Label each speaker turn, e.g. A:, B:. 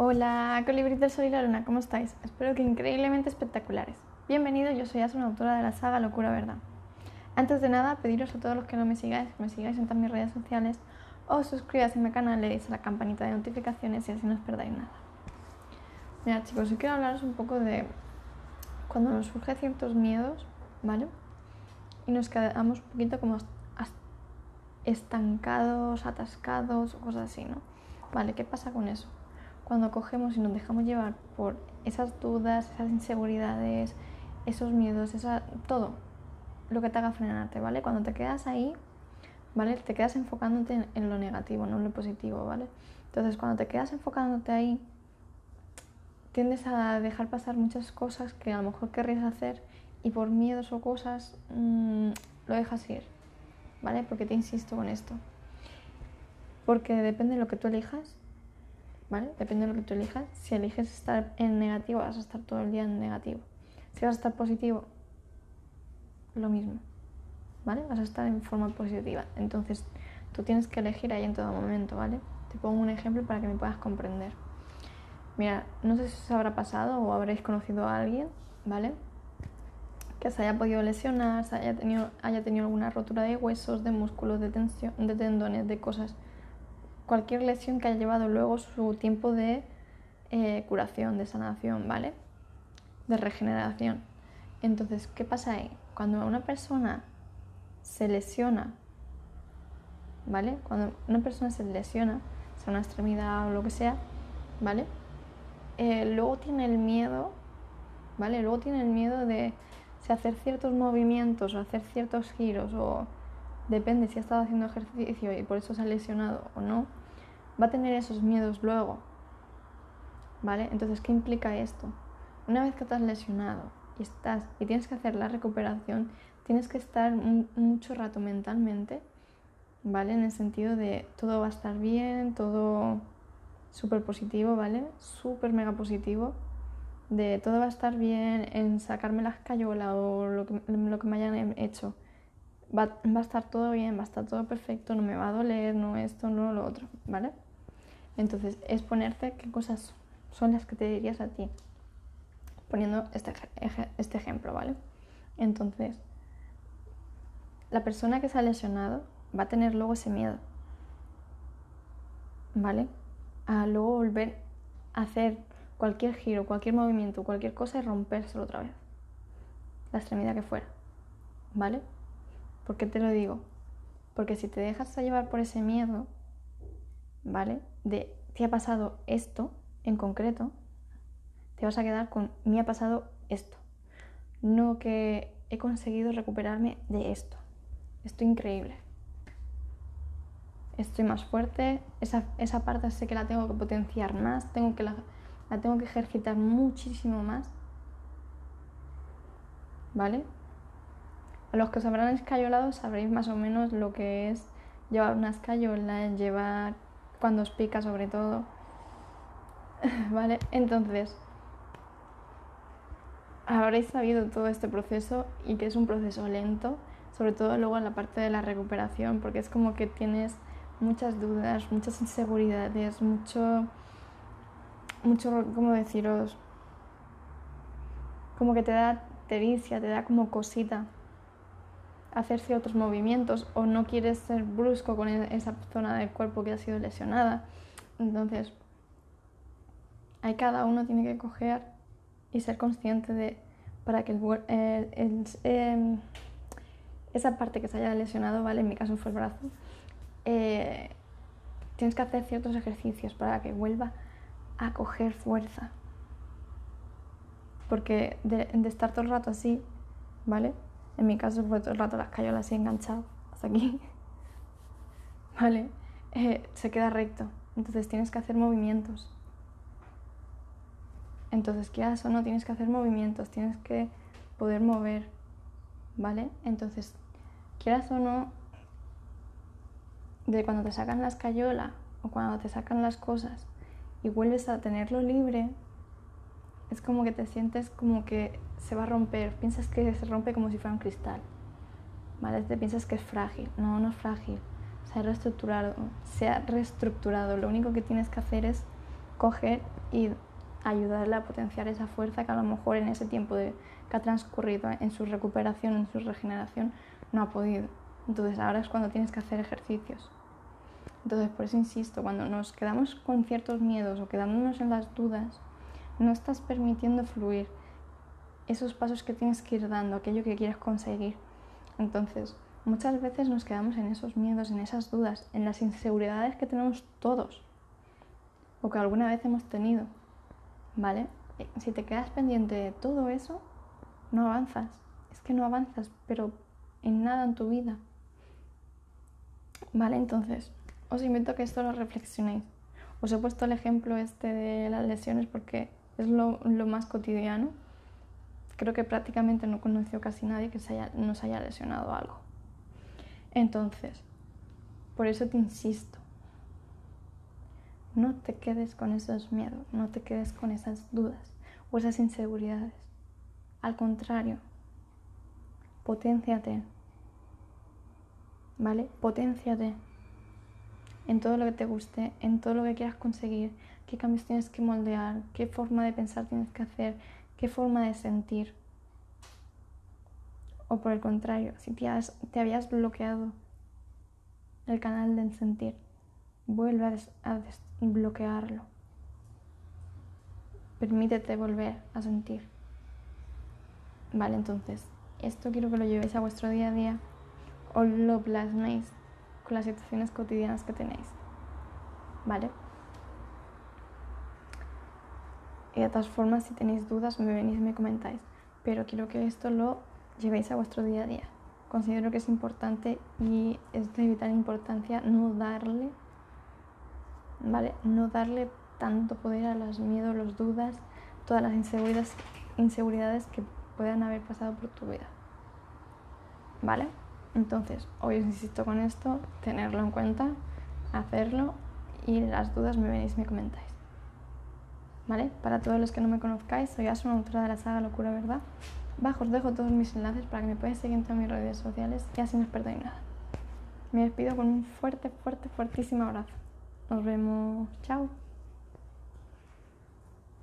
A: Hola, colibrí del sol y la luna, ¿cómo estáis? Espero que increíblemente espectaculares. Bienvenido, yo soy Asun, autora de la saga Locura Verdad. Antes de nada, pediros a todos los que no me sigáis, que me sigáis en todas mis redes sociales o suscribáis a mi canal, le a la campanita de notificaciones y así no os perdáis nada. Mira chicos, hoy quiero hablaros un poco de cuando nos surgen ciertos miedos, ¿vale? Y nos quedamos un poquito como estancados, atascados o cosas así, ¿no? Vale, ¿qué pasa con eso? Cuando cogemos y nos dejamos llevar por esas dudas, esas inseguridades, esos miedos, esa, todo lo que te haga frenarte, ¿vale? Cuando te quedas ahí, ¿vale? Te quedas enfocándote en, en lo negativo, no en lo positivo, ¿vale? Entonces, cuando te quedas enfocándote ahí, tiendes a dejar pasar muchas cosas que a lo mejor querrías hacer y por miedos o cosas mmm, lo dejas ir, ¿vale? Porque te insisto con esto. Porque depende de lo que tú elijas, ¿vale? Depende de lo que tú elijas. Si eliges estar en negativo, vas a estar todo el día en negativo. Si vas a estar positivo, lo mismo, ¿vale? Vas a estar en forma positiva. Entonces, tú tienes que elegir ahí en todo momento, ¿vale? Te pongo un ejemplo para que me puedas comprender. Mira, no sé si os habrá pasado o habréis conocido a alguien, ¿vale? Que se haya podido lesionar, se haya tenido, haya tenido alguna rotura de huesos, de músculos, de, tensión, de tendones, de cosas cualquier lesión que haya llevado luego su tiempo de eh, curación, de sanación, ¿vale? De regeneración. Entonces, ¿qué pasa ahí? Cuando una persona se lesiona, ¿vale? Cuando una persona se lesiona, sea una extremidad o lo que sea, ¿vale? Eh, luego tiene el miedo, ¿vale? Luego tiene el miedo de hacer ciertos movimientos o hacer ciertos giros o depende si ha estado haciendo ejercicio y por eso se ha lesionado o no, va a tener esos miedos luego. ¿Vale? Entonces, ¿qué implica esto? Una vez que te has lesionado y estás y tienes que hacer la recuperación, tienes que estar mucho rato mentalmente, ¿vale? En el sentido de todo va a estar bien, todo súper positivo, ¿vale? Súper mega positivo, de todo va a estar bien, en sacarme la escayola o lo que, lo que me hayan hecho. Va, va, a estar todo bien, va a estar todo perfecto, no me va a doler, no esto, no lo otro, ¿vale? Entonces, es ponerte qué cosas son las que te dirías a ti, poniendo este, este ejemplo, ¿vale? Entonces, la persona que se ha lesionado va a tener luego ese miedo, ¿vale? A luego volver a hacer cualquier giro, cualquier movimiento, cualquier cosa y rompérselo otra vez, la extremidad que fuera, ¿vale? ¿Por qué te lo digo? Porque si te dejas llevar por ese miedo, ¿vale? De te ha pasado esto en concreto, te vas a quedar con me ha pasado esto. No que he conseguido recuperarme de esto. Estoy increíble. Estoy más fuerte. Esa, esa parte sé que la tengo que potenciar más. Tengo que la, la tengo que ejercitar muchísimo más. ¿Vale? A los que os habrán escayolado sabréis más o menos lo que es llevar una escayola, llevar cuando os pica sobre todo. ¿Vale? Entonces, habréis sabido todo este proceso y que es un proceso lento, sobre todo luego en la parte de la recuperación, porque es como que tienes muchas dudas, muchas inseguridades, mucho, mucho, ¿cómo deciros? Como que te da tericia, te da como cosita hacer ciertos movimientos o no quieres ser brusco con e-, esa zona del cuerpo que ha sido lesionada. Entonces, hay cada uno tiene que coger y ser consciente de para que em, esa parte que se haya lesionado, ¿vale? En mi caso fue el brazo. Eh, tienes que hacer ciertos ejercicios para que vuelva a coger fuerza. Porque de, de estar todo el rato así, ¿vale? En mi caso fue todo el rato las cayolas así enganchado hasta aquí. ¿Vale? Eh, se queda recto. Entonces tienes que hacer movimientos. Entonces, quieras o no, tienes que hacer movimientos, tienes que poder mover. ¿Vale? Entonces, quieras o no, de cuando te sacan la escayola o cuando te sacan las cosas y vuelves a tenerlo libre, es como que te sientes como que se va a romper, piensas que se rompe como si fuera un cristal, ¿vale? Te piensas que es frágil, no, no es frágil, se ha reestructurado, se ha reestructurado, lo único que tienes que hacer es coger y ayudarle a potenciar esa fuerza que a lo mejor en ese tiempo de, que ha transcurrido en su recuperación, en su regeneración, no ha podido. Entonces ahora es cuando tienes que hacer ejercicios. Entonces por eso insisto, cuando nos quedamos con ciertos miedos o quedándonos en las dudas, no estás permitiendo fluir esos pasos que tienes que ir dando, aquello que quieres conseguir. Entonces, muchas veces nos quedamos en esos miedos, en esas dudas, en las inseguridades que tenemos todos o que alguna vez hemos tenido. ¿Vale? Si te quedas pendiente de todo eso, no avanzas. Es que no avanzas, pero en nada en tu vida. ¿Vale? Entonces, os invito a que esto lo reflexionéis. Os he puesto el ejemplo este de las lesiones porque es lo, más cotidiano. Creo que prácticamente no conoció casi nadie que se haya, nos haya lesionado algo. Entonces, por eso te insisto, no te quedes con esos miedos, no te quedes con esas dudas o esas inseguridades. Al contrario, potenciate, ¿vale? Potenciate en todo lo que te guste, en todo lo que quieras conseguir, qué cambios tienes que moldear, qué forma de pensar tienes que hacer, qué forma de sentir. O por el contrario, si te, te habías bloqueado el canal del sentir, vuelve a, desbloquearlo. Permítete volver a sentir. Vale, entonces, esto quiero que lo llevéis a vuestro día a día o lo plasméis con las situaciones cotidianas que tenéis. ¿Vale? De todas formas, si tenéis dudas, me venís y me comentáis. Pero quiero que esto lo llevéis a vuestro día a día. Considero que es importante y es de vital importancia no darle, ¿vale? No darle tanto poder a los miedos, las dudas, todas las inseguridades, inseguridades que puedan haber pasado por tu vida. ¿Vale? Entonces, hoy os insisto con esto, tenerlo en cuenta, hacerlo y las dudas me venís y me comentáis. ¿Vale? Para todos los que no me conozcáis, soy Asun, autora de la saga Locura Verdad. Bajo os dejo todos mis enlaces para que me podáis seguir en todas mis redes sociales y así no os perdáis nada. Me despido con un fuerte, fuerte, fuertísimo abrazo. Nos vemos. Chao.